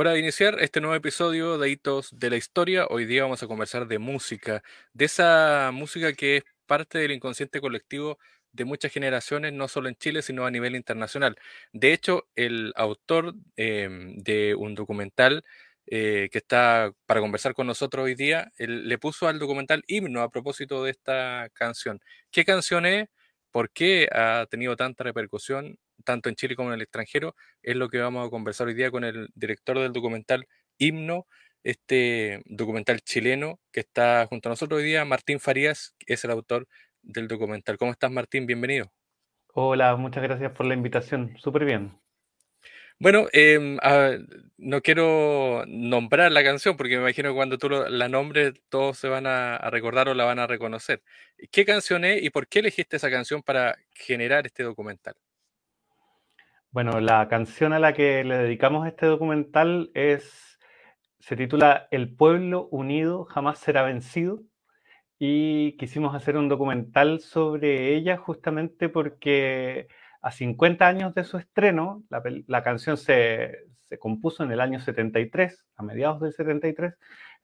Hora de iniciar este nuevo episodio de Hitos de la Historia. Hoy día vamos a conversar de música, de esa música que es parte del inconsciente colectivo de muchas generaciones, no solo en Chile, sino a nivel internacional. De hecho, el autor em, de un documental eh, que está para conversar con nosotros hoy día, le puso al documental himno a propósito de esta canción. ¿Qué canción es? ¿Por qué ha tenido tanta repercusión? Tanto en Chile como en el extranjero, es lo que vamos a conversar hoy día con el director del documental Himno, este documental chileno que está junto a nosotros hoy día, Martín Farías, es el autor del documental. ¿Cómo estás, Martín? Bienvenido. Hola, muchas gracias por la invitación. Súper bien. Bueno, em, no quiero nombrar la canción porque me imagino que cuando tú la nombres todos se van a, a, recordar o la van a reconocer. ¿Qué canción es y por qué elegiste esa canción para generar este documental? Bueno, la canción a la que le dedicamos este documental es, se titula El pueblo unido jamás será vencido y quisimos hacer un documental sobre ella justamente porque a 50 años de su estreno, la, canción se, se, compuso en el año 73, a mediados del 73,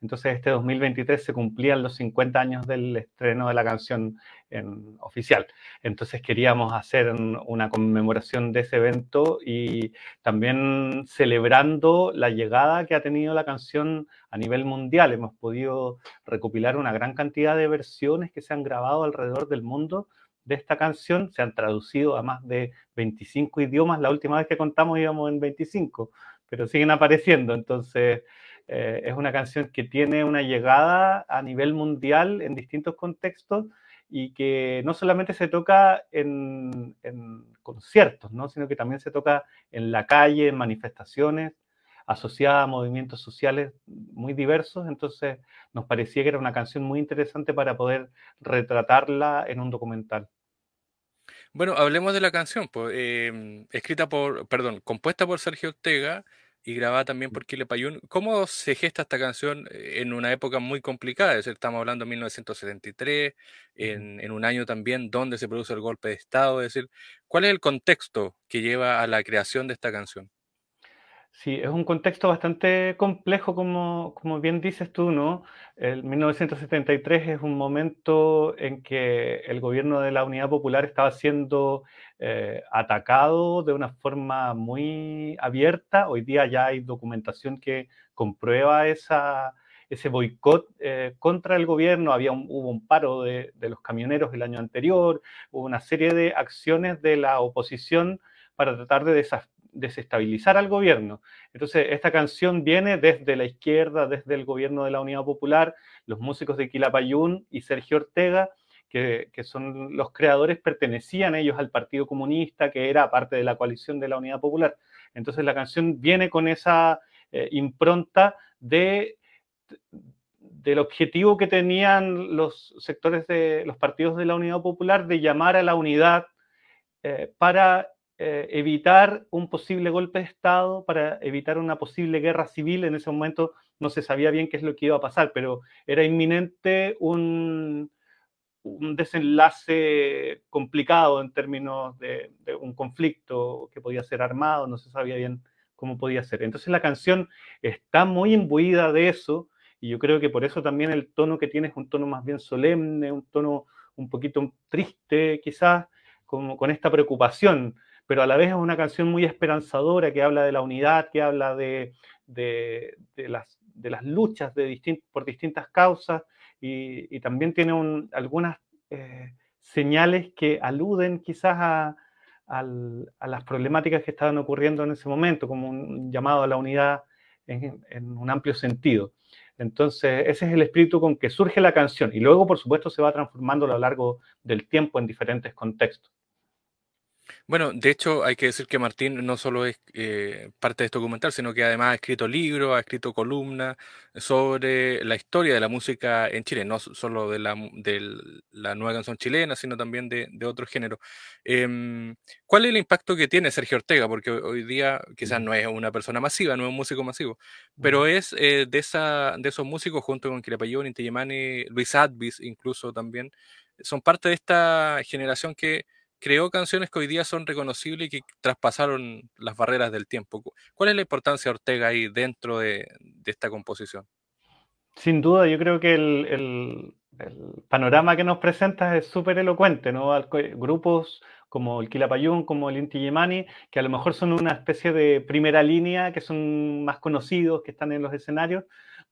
entonces este 2023 se cumplían los 50 años del estreno de la canción en, oficial. Entonces queríamos hacer una conmemoración de ese evento y también celebrando la llegada que ha tenido la canción a nivel mundial. Hemos podido recopilar una gran cantidad de versiones que se han grabado alrededor del mundo de esta canción. Se han traducido a más de 25 idiomas. La última vez que contamos íbamos en 25, pero siguen apareciendo. Entonces eh, es una canción que tiene una llegada a nivel mundial en distintos contextos y que no solamente se toca en, conciertos, ¿no? sino que también se toca en la calle, en manifestaciones, asociada a movimientos sociales muy diversos. Entonces nos parecía que era una canción muy interesante para poder retratarla en un documental. Bueno, hablemos de la canción, pues, em, escrita por, perdón, compuesta por Sergio Ortega y grabada también por Kile Payún. ¿Cómo se gesta esta canción eh, en una época muy complicada? Es decir, estamos hablando de 1973, en, en, un año también donde se produce el golpe de Estado. Es decir, ¿cuál es el contexto que lleva a la creación de esta canción? Sí, es un contexto bastante complejo, como, como bien dices tú, ¿no? El 1973 es un momento en que el gobierno de la Unidad Popular estaba siendo eh, atacado de una forma muy abierta. Hoy día ya hay documentación que comprueba esa, ese boicot eh, contra el gobierno. Había hubo un paro de, de los camioneros el año anterior, hubo una serie de acciones de la oposición para tratar de desafío desestabilizar al gobierno. Entonces, esta canción viene desde la izquierda, desde el gobierno de la Unidad Popular, los músicos de Quilapayún y Sergio Ortega, que, son los creadores, pertenecían ellos al Partido Comunista, que era parte de la coalición de la Unidad Popular. Entonces, la canción viene con esa eh, impronta de del objetivo que tenían los sectores de los partidos de la Unidad Popular de llamar a la unidad eh, para eh, evitar un posible golpe de Estado, para evitar una posible guerra civil. En ese momento no se sabía bien qué es lo que iba a pasar, pero era inminente un, un desenlace complicado en términos de, un conflicto que podía ser armado, no se sabía bien cómo podía ser. Entonces la canción está muy imbuida de eso y yo creo que por eso también el tono que tiene es un tono más bien solemne, un tono un poquito triste quizás, como con esta preocupación pero a la vez es una canción muy esperanzadora que habla de la unidad, que habla de, las, luchas por distintas causas y, también tiene algunas eh, señales que aluden quizás a, las problemáticas que estaban ocurriendo en ese momento, como un llamado a la unidad en un amplio sentido. Entonces, ese es el espíritu con que surge la canción y luego, por supuesto, se va transformando a lo largo del tiempo en diferentes contextos. Bueno, de hecho hay que decir que Martín no solo es eh, parte de este documental, sino que además ha escrito libros, ha escrito columnas sobre la historia de la música en Chile, no solo de la, de la nueva canción chilena, sino también de, de otros géneros. Em, ¿Cuál es el impacto que tiene Sergio Ortega? Porque hoy día quizás no es una persona masiva, no es un músico masivo, pero es eh, de, esa, de esos músicos junto con Quilapayón, Inti Luis Advis incluso también, son parte de esta generación que creó canciones que hoy día son reconocibles y que traspasaron las barreras del tiempo. ¿Cuál es la importancia de Ortega ahí dentro de, esta composición? Sin duda, yo creo que el, panorama que nos presenta es súper elocuente, ¿no? Grupos como el Quilapayún, como el Inti Yemani, que a lo mejor son una especie de primera línea, que son más conocidos, que están en los escenarios,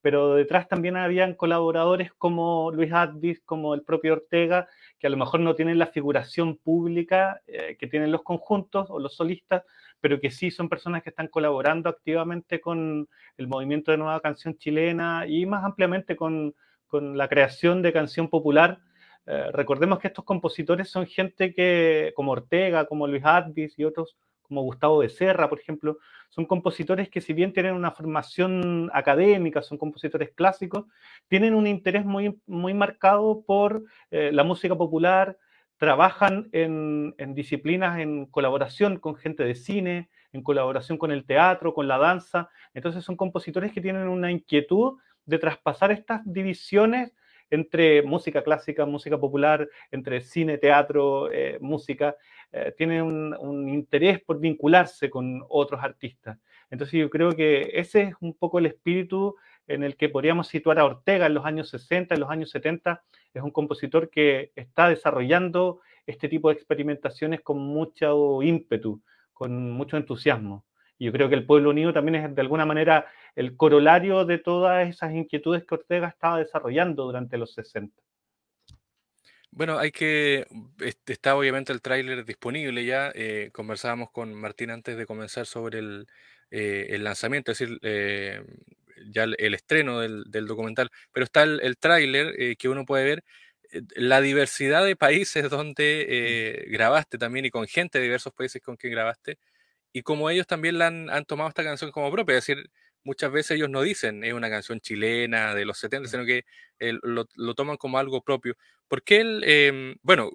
pero detrás también habían colaboradores como Luis Advis, como el propio Ortega, que a lo mejor no tienen la figuración pública eh, que tienen los conjuntos o los solistas, pero que sí son personas que están colaborando activamente con el movimiento de nueva canción chilena y más ampliamente con, con la creación de canción popular. Eh, recordemos que estos compositores son gente que, como Ortega, como Luis Advis y otros, como Gustavo Becerra, por ejemplo, son compositores que si bien tienen una formación académica, son compositores clásicos, tienen un interés muy, muy marcado por eh, la música popular, trabajan en, disciplinas en colaboración con gente de cine, en colaboración con el teatro, con la danza. Entonces son compositores que tienen una inquietud de traspasar estas divisiones entre música clásica, música popular, entre cine, teatro, eh, música, eh, tienen un, interés por vincularse con otros artistas. Entonces yo creo que ese es un poco el espíritu en el que podríamos situar a Ortega en los años 60, en los años 70. Es un compositor que está desarrollando este tipo de experimentaciones con mucho ímpetu, con mucho entusiasmo. Y yo creo que el pueblo unido también es de alguna manera el corolario de todas esas inquietudes que Ortega estaba desarrollando durante los 60. Bueno, hay que, este, está obviamente el tráiler disponible ya, eh, conversábamos con Martín antes de comenzar sobre el, eh, lanzamiento, es decir, eh, ya el, estreno del, documental, pero está el, el tráiler que uno puede ver la diversidad de países donde grabaste también y con gente de diversos países con quien grabaste, y como ellos también la han tomado esta canción como propia, es decir, muchas veces ellos no dicen es una canción chilena de los 70, sino que lo, toman como algo propio. ¿Por qué él, em, bueno,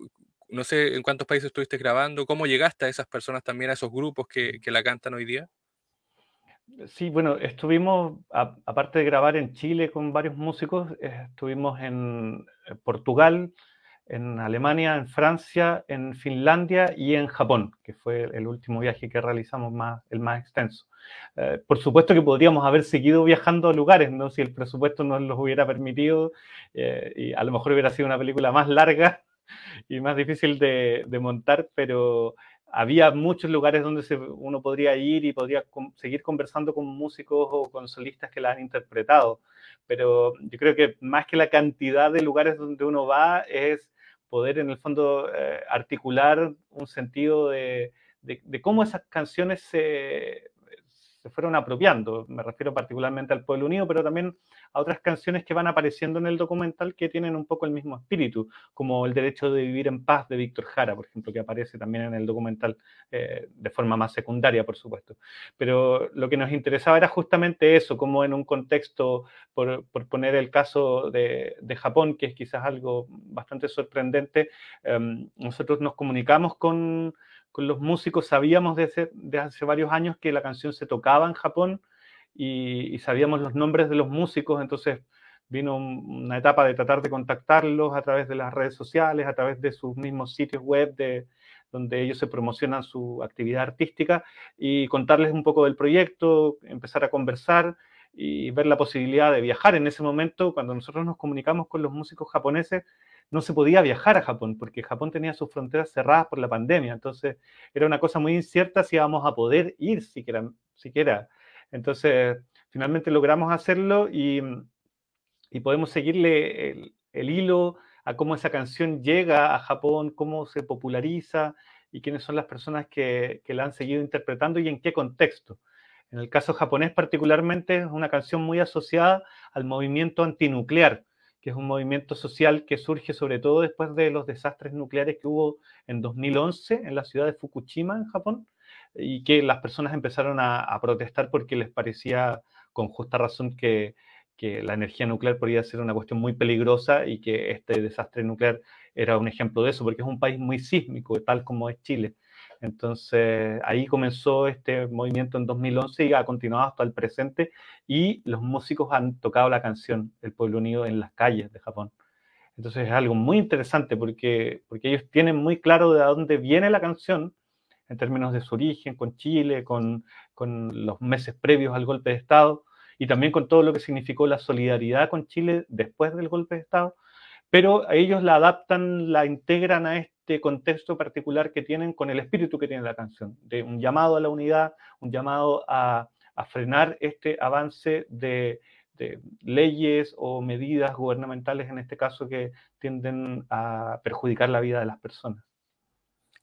no sé en cuántos países estuviste grabando, cómo llegaste a esas personas también, a esos grupos que, la cantan hoy día? Sí, bueno, estuvimos, aparte de grabar en Chile con varios músicos, eh, estuvimos en eh, Portugal, en Alemania, en Francia, en Finlandia y en Japón, que fue el último viaje que realizamos más, el más extenso. Eh, por supuesto que podríamos haber seguido viajando a lugares, ¿no? Si el presupuesto nos los hubiera permitido, eh, y a lo mejor hubiera sido una película más larga y más difícil de, montar, pero había muchos lugares donde uno podría ir y podría seguir conversando con músicos o con solistas que la han interpretado. Pero yo creo que más que la cantidad de lugares donde uno va es poder en el fondo eh, articular un sentido de, de, cómo esas canciones se, se fueron apropiando. Me refiero particularmente al Pueblo Unido, pero también a otras canciones que van apareciendo en el documental que tienen un poco el mismo espíritu, como El Derecho de Vivir en Paz de Víctor Jara, por ejemplo, que aparece también en el documental eh, de forma más secundaria, por supuesto. Pero lo que nos interesaba era justamente eso, como en un contexto, por, poner el caso de, Japón, que es quizás algo bastante sorprendente, em, nosotros nos comunicamos con con los músicos sabíamos desde, hace varios años que la canción se tocaba en Japón y, sabíamos los nombres de los músicos, entonces vino una etapa de tratar de contactarlos a través de las redes sociales, a través de sus mismos sitios web de, donde ellos se promocionan su actividad artística y contarles un poco del proyecto, empezar a conversar y ver la posibilidad de viajar. En ese momento, cuando nosotros nos comunicamos con los músicos japoneses, no se podía viajar a Japón, porque Japón tenía sus fronteras cerradas por la pandemia. Entonces, era una cosa muy incierta si íbamos a poder ir siquiera. siquiera. Entonces, finalmente logramos hacerlo y, podemos seguirle el, hilo a cómo esa canción llega a Japón, cómo se populariza y quiénes son las personas que, que la han seguido interpretando y en qué contexto. En el caso japonés particularmente es una canción muy asociada al movimiento antinuclear, que es un movimiento social que surge sobre todo después de los desastres nucleares que hubo en 2011 en la ciudad de Fukushima, en Japón, y que las personas empezaron a, protestar porque les parecía con justa razón que, que, la energía nuclear podía ser una cuestión muy peligrosa y que este desastre nuclear era un ejemplo de eso, porque es un país muy sísmico, tal como es Chile. Entonces ahí comenzó este movimiento en 2011 y ha continuado hasta el presente y los músicos han tocado la canción El Pueblo Unido en las calles de Japón. Entonces es algo muy interesante porque, porque ellos tienen muy claro de dónde viene la canción en términos de su origen, con Chile, con, con los meses previos al golpe de Estado y también con todo lo que significó la solidaridad con Chile después del golpe de Estado, pero ellos la adaptan, la integran a este contexto particular que tienen con el espíritu que tiene la canción, de un llamado a la unidad, un llamado a, frenar este avance de, de, leyes o medidas gubernamentales, en este caso, que tienden a perjudicar la vida de las personas.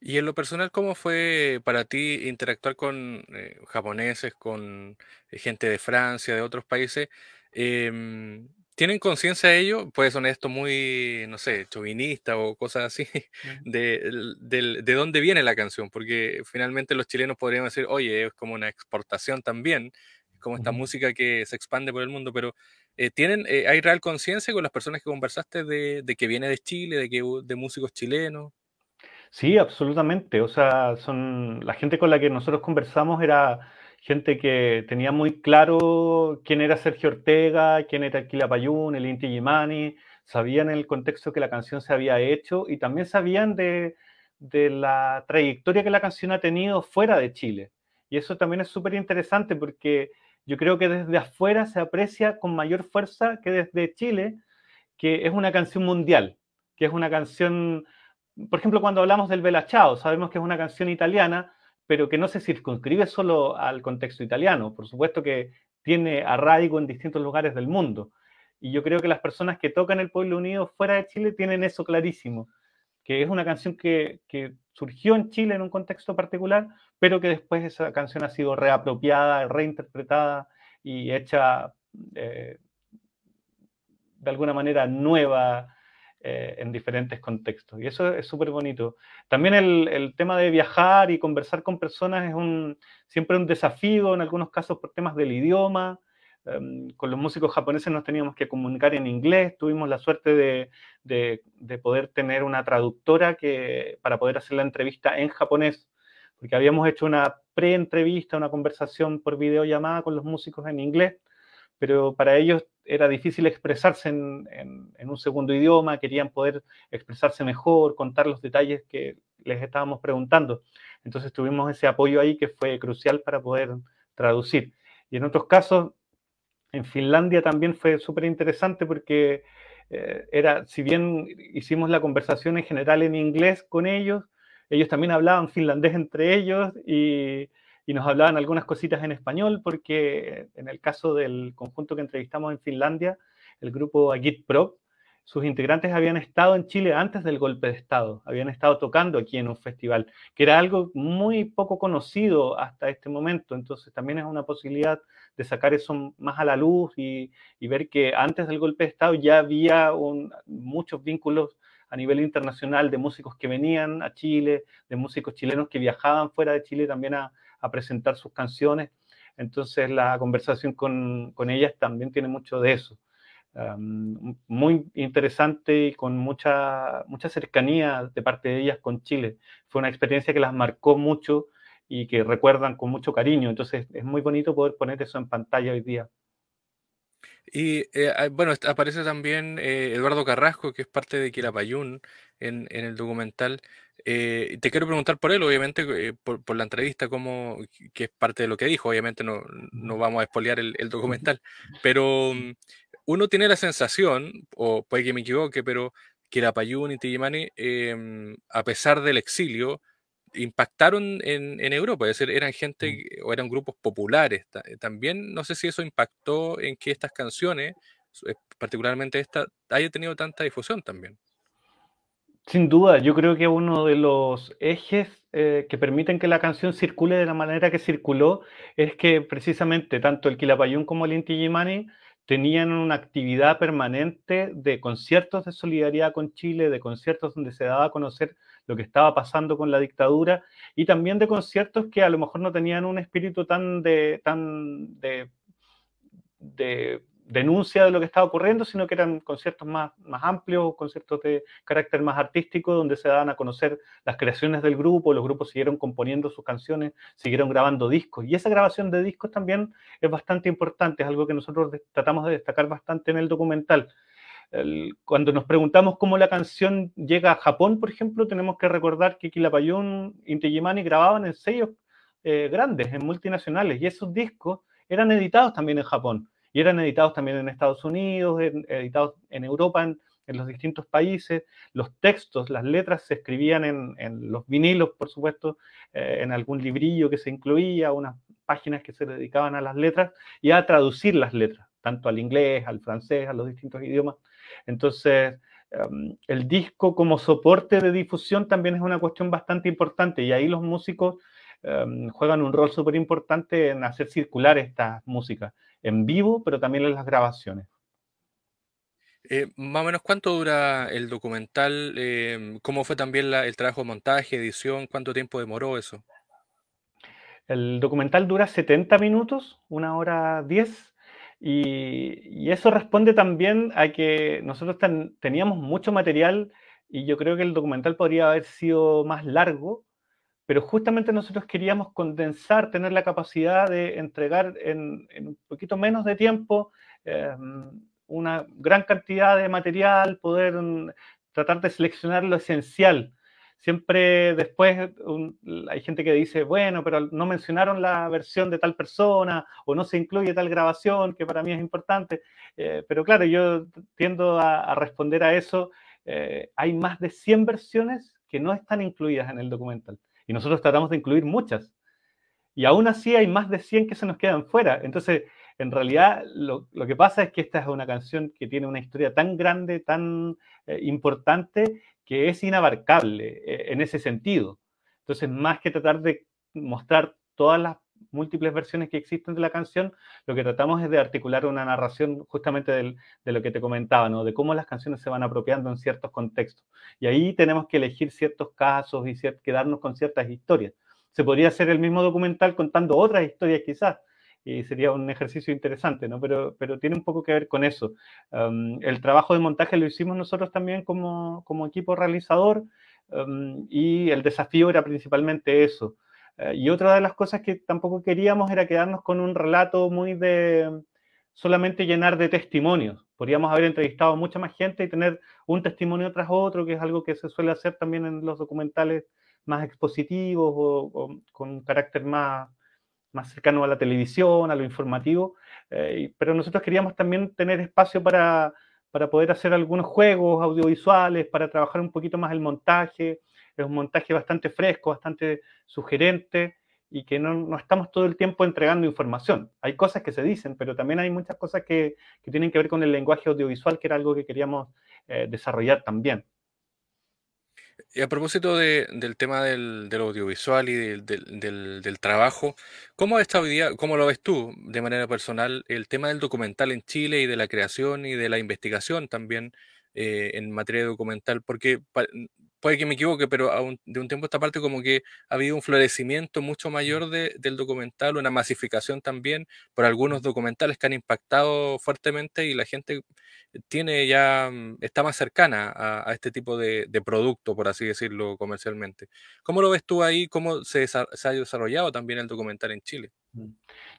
Y en lo personal, ¿cómo fue para ti interactuar con eh, japoneses, con eh, gente de Francia, de otros países? Em, ¿Tienen conciencia de ello? Puede sonar esto muy, no sé, chauvinista o cosas así, de, de, dónde viene la canción, porque finalmente los chilenos podrían decir, oye, es como una exportación también, como esta música que se expande por el mundo, pero eh, ¿tienen, ¿hay real conciencia con las personas que conversaste de, de, que viene de Chile, de que de músicos chilenos? Sí, absolutamente. O sea, son la gente con la que nosotros conversamos era gente que tenía muy claro quién era Sergio Ortega, quién era el Quilapayún, el Inti Gimani, sabían el contexto que la canción se había hecho y también sabían de, de la trayectoria que la canción ha tenido fuera de Chile. Y eso también es súper interesante porque yo creo que desde afuera se aprecia con mayor fuerza que desde Chile, que es una canción mundial, que es una canción por ejemplo, cuando hablamos del Bella Ciao, sabemos que es una canción italiana, pero que no se circunscribe solo al contexto italiano. Por supuesto que tiene arraigo en distintos lugares del mundo. Y yo creo que las personas que tocan el Pueblo Unido fuera de Chile tienen eso clarísimo, que es una canción que, surgió en Chile en un contexto particular, pero que después esa canción ha sido reapropiada, reinterpretada y hecha eh, de alguna manera nueva, eh, en diferentes contextos. Y eso es súper bonito. También el, el, tema de viajar y conversar con personas es un, siempre un desafío, en algunos casos por temas del idioma. Um, con los músicos japoneses nos teníamos que comunicar en inglés. Tuvimos la suerte de, de, de poder tener una traductora que, para poder hacer la entrevista en japonés, porque habíamos hecho una pre-entrevista, una conversación por videollamada con los músicos en inglés, pero para ellos era difícil expresarse en, un segundo idioma, querían poder expresarse mejor, contar los detalles que les estábamos preguntando. Entonces tuvimos ese apoyo ahí que fue crucial para poder traducir. Y en otros casos, en Finlandia también fue súper interesante porque eh, era, si bien hicimos la conversación en general en inglés con ellos, ellos también hablaban finlandés entre ellos y y nos hablaban algunas cositas en español, porque en el caso del conjunto que entrevistamos en Finlandia, el grupo Agit Pro, sus integrantes habían estado en Chile antes del golpe de Estado, habían estado tocando aquí en un festival, que era algo muy poco conocido hasta este momento, entonces también es una posibilidad de sacar eso más a la luz y, y ver que antes del golpe de Estado ya había un, muchos vínculos a nivel internacional de músicos que venían a Chile, de músicos chilenos que viajaban fuera de Chile también a, a presentar sus canciones. Entonces la conversación con, con ellas también tiene mucho de eso. Muy interesante y con mucha, mucha cercanía de parte de ellas con Chile. Fue una experiencia que las marcó mucho y que recuerdan con mucho cariño. Entonces es muy bonito poder poner eso en pantalla hoy día. Y eh, bueno, aparece también eh, Eduardo Carrasco, que es parte de Quilapayún en, en el documental. Eh, te quiero preguntar por él, obviamente, eh, por, por, la entrevista, como, que es parte de lo que dijo, obviamente no, no vamos a expoliar el, el, documental, pero mm, uno tiene la sensación, o puede que me equivoque, pero que la Payún y Tijimani, eh, a pesar del exilio, impactaron en, en, Europa, es decir, eran gente o eran grupos populares. También no sé si eso impactó en que estas canciones, particularmente esta, haya tenido tanta difusión también. Sin duda, yo creo que uno de los ejes eh, que permiten que la canción circule de la manera que circuló es que precisamente tanto el Quilapayún como el Inti Gimani tenían una actividad permanente de conciertos de solidaridad con Chile, de conciertos donde se daba a conocer lo que estaba pasando con la dictadura y también de conciertos que a lo mejor no tenían un espíritu tan de, tan de, de denuncia de lo que estaba ocurriendo, sino que eran conciertos más, más amplios, conciertos de carácter más artístico, donde se daban a conocer las creaciones del grupo, los grupos siguieron componiendo sus canciones, siguieron grabando discos. Y esa grabación de discos también es bastante importante, es algo que nosotros tratamos de destacar bastante en el documental. cuando nos preguntamos cómo la canción llega a Japón, por ejemplo, tenemos que recordar que Quilapayún, Inti Illimani grababan en sellos eh, grandes, en multinacionales, y esos discos eran editados también en Japón, y eran editados también en Estados Unidos, editados en Europa, en, los distintos países. Los textos, las letras se escribían en, los vinilos, por supuesto, eh, en algún librillo que se incluía, unas páginas que se dedicaban a las letras y a traducir las letras, tanto al inglés, al francés, a los distintos idiomas. Entonces, em, el disco como soporte de difusión también es una cuestión bastante importante y ahí los músicos em, juegan un rol súper importante en hacer circular esta música en vivo, pero también en las grabaciones. Eh, más o menos, ¿cuánto dura el documental? Em, ¿Cómo fue también el trabajo de montaje, edición? ¿Cuánto tiempo demoró eso? El documental dura 70 minutos, una hora 10, y, eso responde también a que nosotros teníamos mucho material y yo creo que el documental podría haber sido más largo, pero justamente nosotros queríamos condensar, tener la capacidad de entregar en, un poquito menos de tiempo em, una gran cantidad de material, poder mm, tratar de seleccionar lo esencial siempre después hay gente que dice, bueno, pero no mencionaron la versión de tal persona o no se incluye tal grabación, que para mí es importante. Eh, pero claro, yo tiendo a, responder a eso. Eh, hay más de 100 versiones que no están incluidas en el documental y nosotros tratamos de incluir muchas. Y aún así hay más de 100 que se nos quedan fuera. Entonces, en realidad lo, que pasa es que esta es una canción que tiene una historia tan grande, tan eh, importante, que es inabarcable eh, en ese sentido. Entonces, más que tratar de mostrar todas las múltiples versiones que existen de la canción, lo que tratamos es de articular una narración justamente de lo que te comentaba, ¿no? de cómo las canciones se van apropiando en ciertos contextos. Y ahí tenemos que elegir ciertos casos y quedarnos con ciertas historias. Se podría hacer el mismo documental contando otras historias quizás, y sería un ejercicio interesante, ¿no? Pero, pero tiene un poco que ver con eso. el trabajo de montaje lo hicimos nosotros también como, como equipo realizador y el desafío era principalmente eso. Eh, y otra de las cosas que tampoco queríamos era quedarnos con un relato muy de solamente llenar de testimonios. Podríamos haber entrevistado a mucha más gente y tener un testimonio tras otro, que es algo que se suele hacer también en los documentales más expositivos o, con carácter más, más cercano a la televisión, a lo informativo, eh, pero nosotros queríamos también tener espacio para, para poder hacer algunos juegos audiovisuales, para trabajar un poquito más el montaje, es un montaje bastante fresco, bastante sugerente y que no, no, estamos todo el tiempo entregando información. Hay cosas que se dicen, pero también hay muchas cosas que, que tienen que ver con el lenguaje audiovisual, que era algo que queríamos eh, desarrollar también. Y a propósito del tema del, audiovisual y del, trabajo, ¿cómo está hoy día, cómo lo ves tú de manera personal, el tema del documental en Chile y de la creación y de la investigación también eh, en materia documental? Porque puede que me equivoque, pero de un tiempo a esta parte como que ha habido un florecimiento mucho mayor del documental, una masificación también por algunos documentales que han impactado fuertemente y la gente tiene ya, mm, está más cercana a, este tipo de, producto, por así decirlo comercialmente. ¿Cómo lo ves tú ahí? ¿Cómo se, se ha desarrollado también el documental en Chile?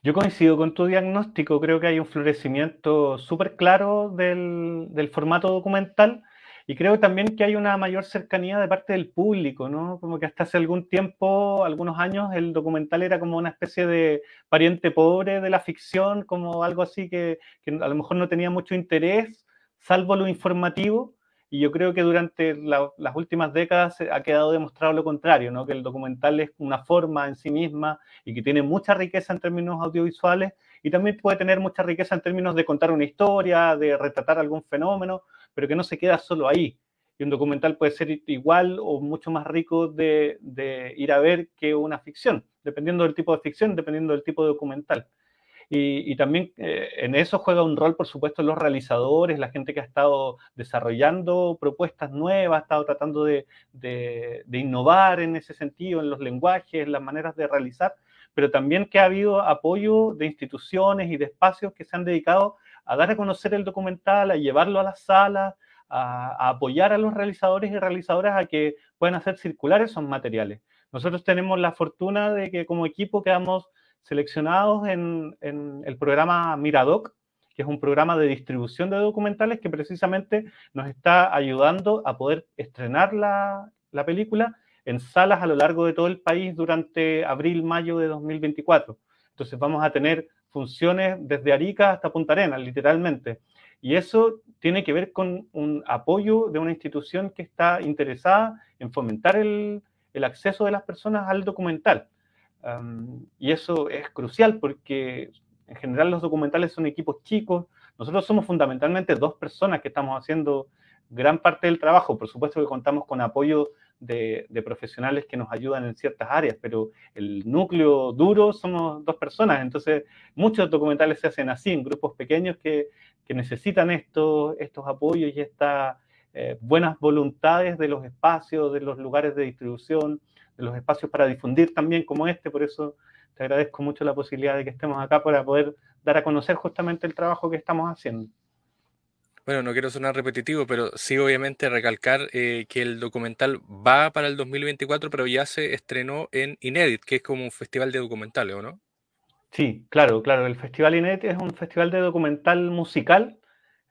Yo coincido con tu diagnóstico, creo que hay un florecimiento súper claro del, formato documental y creo también que hay una mayor cercanía de parte del público, ¿no? Como que hasta hace algún tiempo, algunos años, el documental era como una especie de pariente pobre de la ficción, como algo así que a lo mejor no tenía mucho interés, salvo lo informativo. Y yo creo que durante las últimas décadas ha quedado demostrado lo contrario, ¿no? que el documental es una forma en sí misma y que tiene mucha riqueza en términos audiovisuales y también puede tener mucha riqueza en términos de contar una historia, de retratar algún fenómeno, pero que no se queda solo ahí. Y un documental puede ser igual o mucho más rico de, ir a ver que una ficción, dependiendo del tipo de ficción, dependiendo del tipo de documental. Y, también eh, en eso juega un rol, por supuesto, los realizadores, la gente que ha estado desarrollando propuestas nuevas, ha estado tratando de, innovar en ese sentido, en los lenguajes, en las maneras de realizar, pero también que ha habido apoyo de instituciones y de espacios que se han dedicado a dar a conocer el documental, a llevarlo a las salas, a, apoyar a los realizadores y realizadoras a que puedan hacer circular esos materiales. Nosotros tenemos la fortuna de que como equipo quedamos seleccionados en, el programa Miradoc, que es un programa de distribución de documentales que precisamente nos está ayudando a poder estrenar la, la película en salas a lo largo de todo el país durante abril-mayo de 2024. Entonces vamos a tener funciones desde Arica hasta Punta Arenas, literalmente. Y eso tiene que ver con un apoyo de una institución que está interesada en fomentar el acceso de las personas al documental. Y eso es crucial porque en general los documentales son equipos chicos. Nosotros somos fundamentalmente dos personas que estamos haciendo gran parte del trabajo. Por supuesto que contamos con apoyo de, profesionales que nos ayudan en ciertas áreas, pero el núcleo duro somos dos personas. Entonces, muchos documentales se hacen así, en grupos pequeños que, necesitan estos, estos apoyos y estas eh, buenas voluntades de los espacios, de los lugares de distribución, los espacios para difundir también como este. Por eso te agradezco mucho la posibilidad de que estemos acá para poder dar a conocer justamente el trabajo que estamos haciendo. Bueno, no quiero sonar repetitivo, pero sí obviamente recalcar eh, que el documental va para el 2024, pero ya se estrenó en Inédit, que es como un festival de documentales, ¿o no? Sí, claro, claro. El Festival Inédit es un festival de documental musical,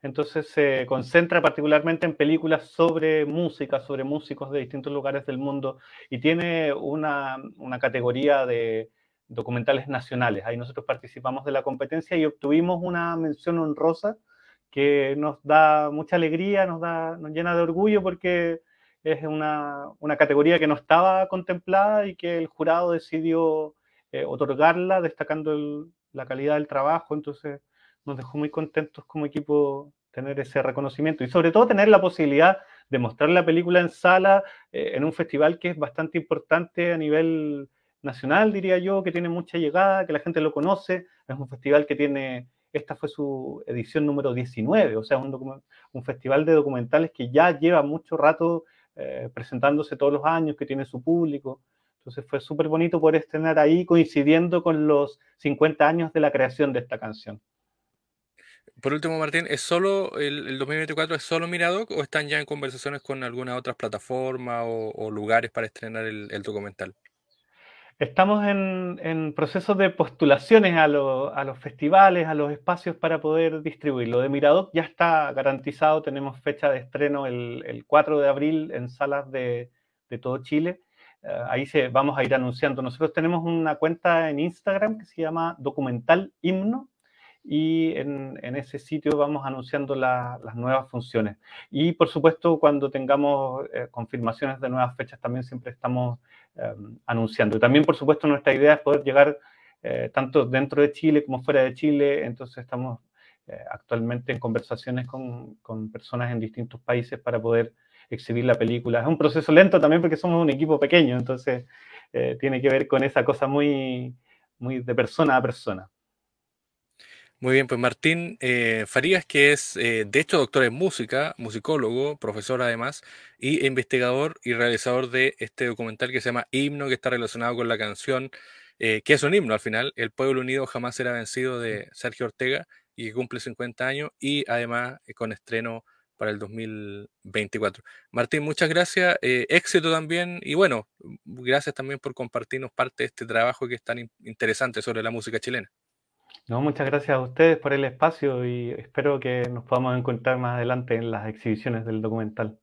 entonces se concentra particularmente en películas sobre música, sobre músicos de distintos lugares del mundo y tiene una, una categoría de documentales nacionales. Ahí nosotros participamos de la competencia y obtuvimos una mención honrosa que nos da mucha alegría, nos, da, nos llena de orgullo porque es una, una categoría que no estaba contemplada y que el jurado decidió eh, otorgarla, destacando la calidad del trabajo. Entonces nos dejó muy contentos como equipo tener ese reconocimiento y sobre todo tener la posibilidad de mostrar la película en sala eh, en un festival que es bastante importante a nivel nacional, diría yo, que tiene mucha llegada, que la gente lo conoce. Es un festival que tiene esta fue su edición número 19, o sea, un, un festival de documentales que ya lleva mucho rato eh, presentándose todos los años, que tiene su público. Entonces fue súper bonito poder estrenar ahí coincidiendo con los 50 años de la creación de esta canción. Por último, Martín, ¿es solo el, 2024 es solo Miradoc o están ya en conversaciones con alguna otras plataforma o, lugares para estrenar el documental? Estamos en, en proceso de postulaciones a, los festivales, a los espacios para poder distribuirlo. De Miradoc ya está garantizado, tenemos fecha de estreno el, el 4 de abril en salas de, de todo Chile. Eh, ahí se, vamos a ir anunciando. Nosotros tenemos una cuenta en Instagram que se llama Documental Himno y en, en ese sitio vamos anunciando las nuevas funciones. Y por supuesto, cuando tengamos eh, confirmaciones de nuevas fechas, también siempre estamos Em, anunciando. También, por supuesto, nuestra idea es poder llegar eh, tanto dentro de Chile como fuera de Chile. Entonces estamos eh, actualmente en conversaciones con, con, personas en distintos países para poder exhibir la película. Es un proceso lento también porque somos un equipo pequeño, entonces eh, tiene que ver con esa cosa muy, muy de persona a persona. Muy bien, pues Martín eh, Farías, que es eh, de hecho doctor en música, musicólogo, profesor además, y investigador y realizador de este documental que se llama Himno, que está relacionado con la canción, eh, que es un himno al final, El pueblo unido jamás será vencido de Sergio Ortega, y que cumple 50 años, y además con estreno para el 2024. Martín, muchas gracias, éxito también, y bueno, gracias también por compartirnos parte de este trabajo que es tan interesante sobre la música chilena. No, muchas gracias a ustedes por el espacio y espero que nos podamos encontrar más adelante en las exhibiciones del documental.